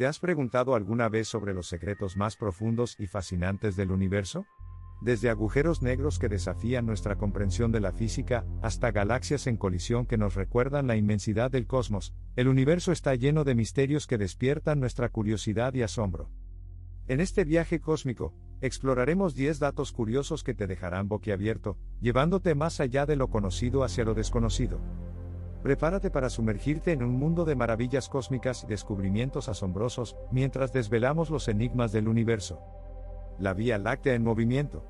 ¿Te has preguntado alguna vez sobre los secretos más profundos y fascinantes del universo? Desde agujeros negros que desafían nuestra comprensión de la física, hasta galaxias en colisión que nos recuerdan la inmensidad del cosmos, el universo está lleno de misterios que despiertan nuestra curiosidad y asombro. En este viaje cósmico, exploraremos 10 datos curiosos que te dejarán boquiabierto, llevándote más allá de lo conocido hacia lo desconocido. Prepárate para sumergirte en un mundo de maravillas cósmicas y descubrimientos asombrosos, mientras desvelamos los enigmas del universo la Vía Láctea en movimiento.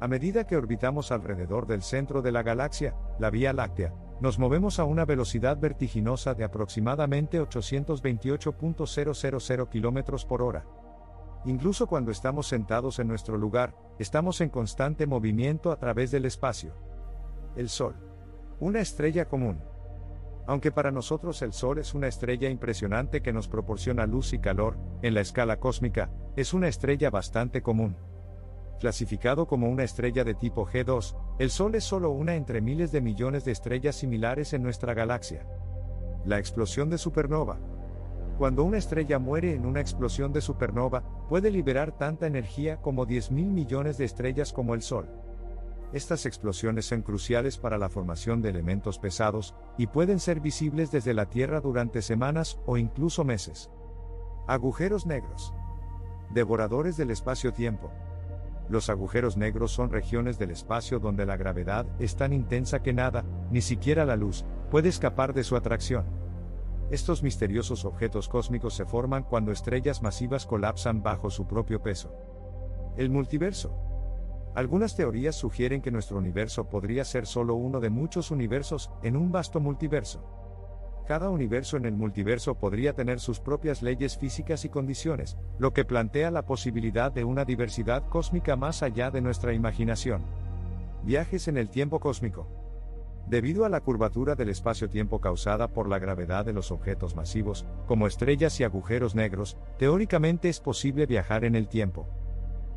A medida que orbitamos alrededor del centro de la galaxia, la Vía Láctea, nos movemos a una velocidad vertiginosa de aproximadamente 828.000 km por hora. Incluso cuando estamos sentados en nuestro lugar, estamos en constante movimiento a través del espacio. El Sol. Una estrella común. Aunque para nosotros el Sol es una estrella impresionante que nos proporciona luz y calor, en la escala cósmica, es una estrella bastante común. Clasificado como una estrella de tipo G2, el Sol es solo una entre miles de millones de estrellas similares en nuestra galaxia. La explosión de supernova. Cuando una estrella muere en una explosión de supernova, puede liberar tanta energía como 10.000 millones de estrellas como el Sol. Estas explosiones son cruciales para la formación de elementos pesados, y pueden ser visibles desde la Tierra durante semanas o incluso meses. Agujeros negros. Devoradores del espacio-tiempo. Los agujeros negros son regiones del espacio donde la gravedad es tan intensa que nada, ni siquiera la luz, puede escapar de su atracción. Estos misteriosos objetos cósmicos se forman cuando estrellas masivas colapsan bajo su propio peso. El multiverso. Algunas teorías sugieren que nuestro universo podría ser solo uno de muchos universos en un vasto multiverso. Cada universo en el multiverso podría tener sus propias leyes físicas y condiciones, lo que plantea la posibilidad de una diversidad cósmica más allá de nuestra imaginación. Viajes en el tiempo cósmico. Debido a la curvatura del espacio-tiempo causada por la gravedad de los objetos masivos, como estrellas y agujeros negros, teóricamente es posible viajar en el tiempo.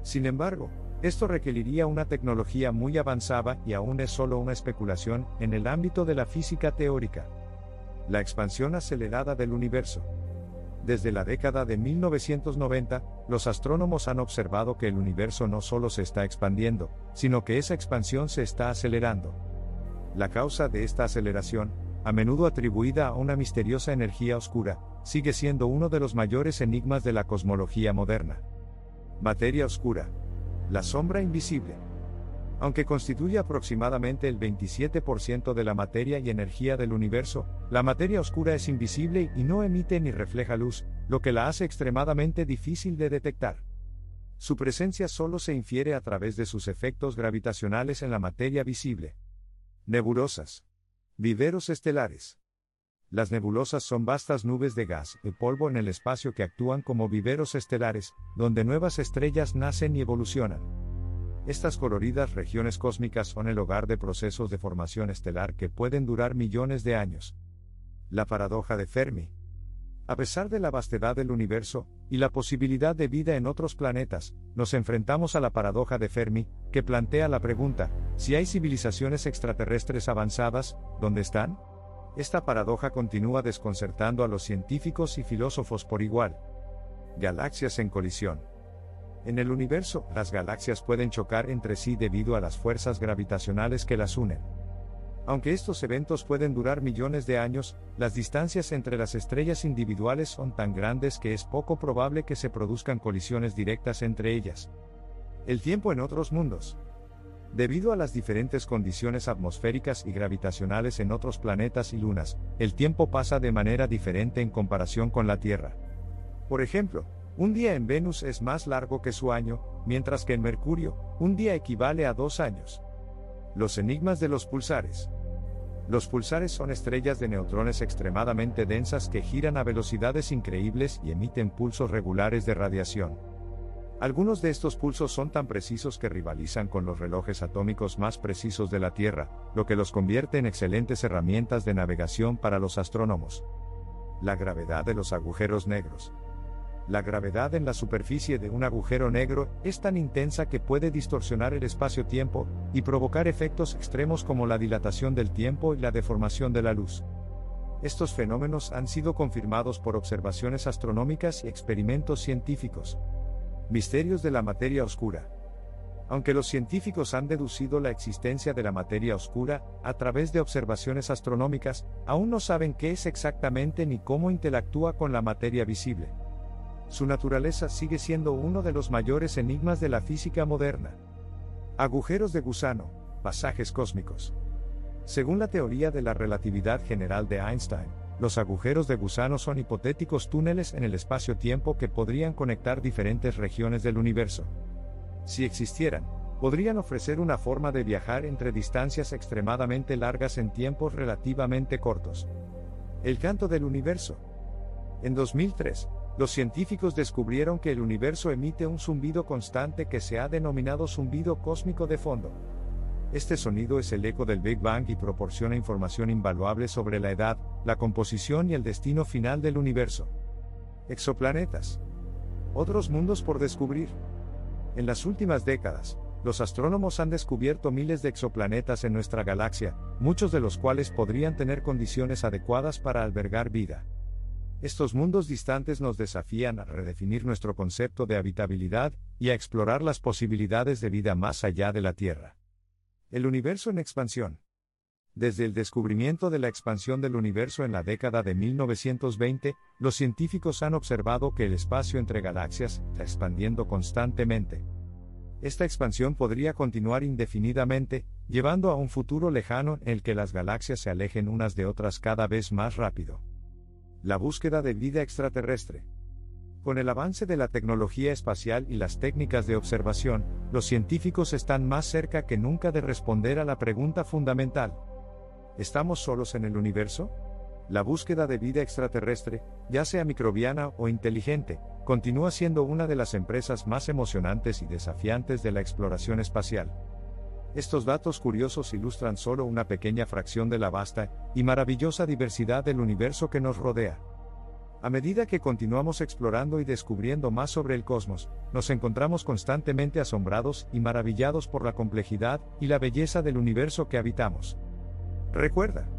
Sin embargo, esto requeriría una tecnología muy avanzada y aún es solo una especulación en el ámbito de la física teórica. La expansión acelerada del universo. Desde la década de 1990, los astrónomos han observado que el universo no solo se está expandiendo, sino que esa expansión se está acelerando. La causa de esta aceleración, a menudo atribuida a una misteriosa energía oscura, sigue siendo uno de los mayores enigmas de la cosmología moderna. Materia oscura. La sombra invisible. Aunque constituye aproximadamente el 27% de la materia y energía del universo, la materia oscura es invisible y no emite ni refleja luz, lo que la hace extremadamente difícil de detectar. Su presencia solo se infiere a través de sus efectos gravitacionales en la materia visible. Nebulosas. Viveros estelares. Las nebulosas son vastas nubes de gas y polvo en el espacio que actúan como viveros estelares, donde nuevas estrellas nacen y evolucionan. Estas coloridas regiones cósmicas son el hogar de procesos de formación estelar que pueden durar millones de años. La paradoja de Fermi. A pesar de la vastedad del universo, y la posibilidad de vida en otros planetas, nos enfrentamos a la paradoja de Fermi, que plantea la pregunta, si hay civilizaciones extraterrestres avanzadas, ¿dónde están? Esta paradoja continúa desconcertando a los científicos y filósofos por igual. Galaxias en colisión. En el universo, las galaxias pueden chocar entre sí debido a las fuerzas gravitacionales que las unen. Aunque estos eventos pueden durar millones de años, las distancias entre las estrellas individuales son tan grandes que es poco probable que se produzcan colisiones directas entre ellas. El tiempo en otros mundos. Debido a las diferentes condiciones atmosféricas y gravitacionales en otros planetas y lunas, el tiempo pasa de manera diferente en comparación con la Tierra. Por ejemplo, un día en Venus es más largo que su año, mientras que en Mercurio, un día equivale a dos años. Los enigmas de los pulsares. Los pulsares son estrellas de neutrones extremadamente densas que giran a velocidades increíbles y emiten pulsos regulares de radiación. Algunos de estos pulsos son tan precisos que rivalizan con los relojes atómicos más precisos de la Tierra, lo que los convierte en excelentes herramientas de navegación para los astrónomos. La gravedad de los agujeros negros. La gravedad en la superficie de un agujero negro es tan intensa que puede distorsionar el espacio-tiempo y provocar efectos extremos como la dilatación del tiempo y la deformación de la luz. Estos fenómenos han sido confirmados por observaciones astronómicas y experimentos científicos. Misterios de la materia oscura. Aunque los científicos han deducido la existencia de la materia oscura a través de observaciones astronómicas, aún no saben qué es exactamente ni cómo interactúa con la materia visible. Su naturaleza sigue siendo uno de los mayores enigmas de la física moderna. Agujeros de gusano, pasajes cósmicos. Según la teoría de la relatividad general de Einstein, los agujeros de gusano son hipotéticos túneles en el espacio-tiempo que podrían conectar diferentes regiones del universo. Si existieran, podrían ofrecer una forma de viajar entre distancias extremadamente largas en tiempos relativamente cortos. El canto del universo. En 2003, los científicos descubrieron que el universo emite un zumbido constante que se ha denominado zumbido cósmico de fondo. Este sonido es el eco del Big Bang y proporciona información invaluable sobre la edad, la composición y el destino final del universo. Exoplanetas. Otros mundos por descubrir. En las últimas décadas, los astrónomos han descubierto miles de exoplanetas en nuestra galaxia, muchos de los cuales podrían tener condiciones adecuadas para albergar vida. Estos mundos distantes nos desafían a redefinir nuestro concepto de habitabilidad y a explorar las posibilidades de vida más allá de la Tierra. El universo en expansión. Desde el descubrimiento de la expansión del universo en la década de 1920, los científicos han observado que el espacio entre galaxias está expandiendo constantemente. Esta expansión podría continuar indefinidamente, llevando a un futuro lejano en el que las galaxias se alejen unas de otras cada vez más rápido. La búsqueda de vida extraterrestre. Con el avance de la tecnología espacial y las técnicas de observación, los científicos están más cerca que nunca de responder a la pregunta fundamental. ¿Estamos solos en el universo? La búsqueda de vida extraterrestre, ya sea microbiana o inteligente, continúa siendo una de las empresas más emocionantes y desafiantes de la exploración espacial. Estos datos curiosos ilustran solo una pequeña fracción de la vasta y maravillosa diversidad del universo que nos rodea. A medida que continuamos explorando y descubriendo más sobre el cosmos, nos encontramos constantemente asombrados y maravillados por la complejidad y la belleza del universo que habitamos. Recuerda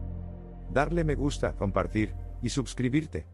darle me gusta, compartir y suscribirte.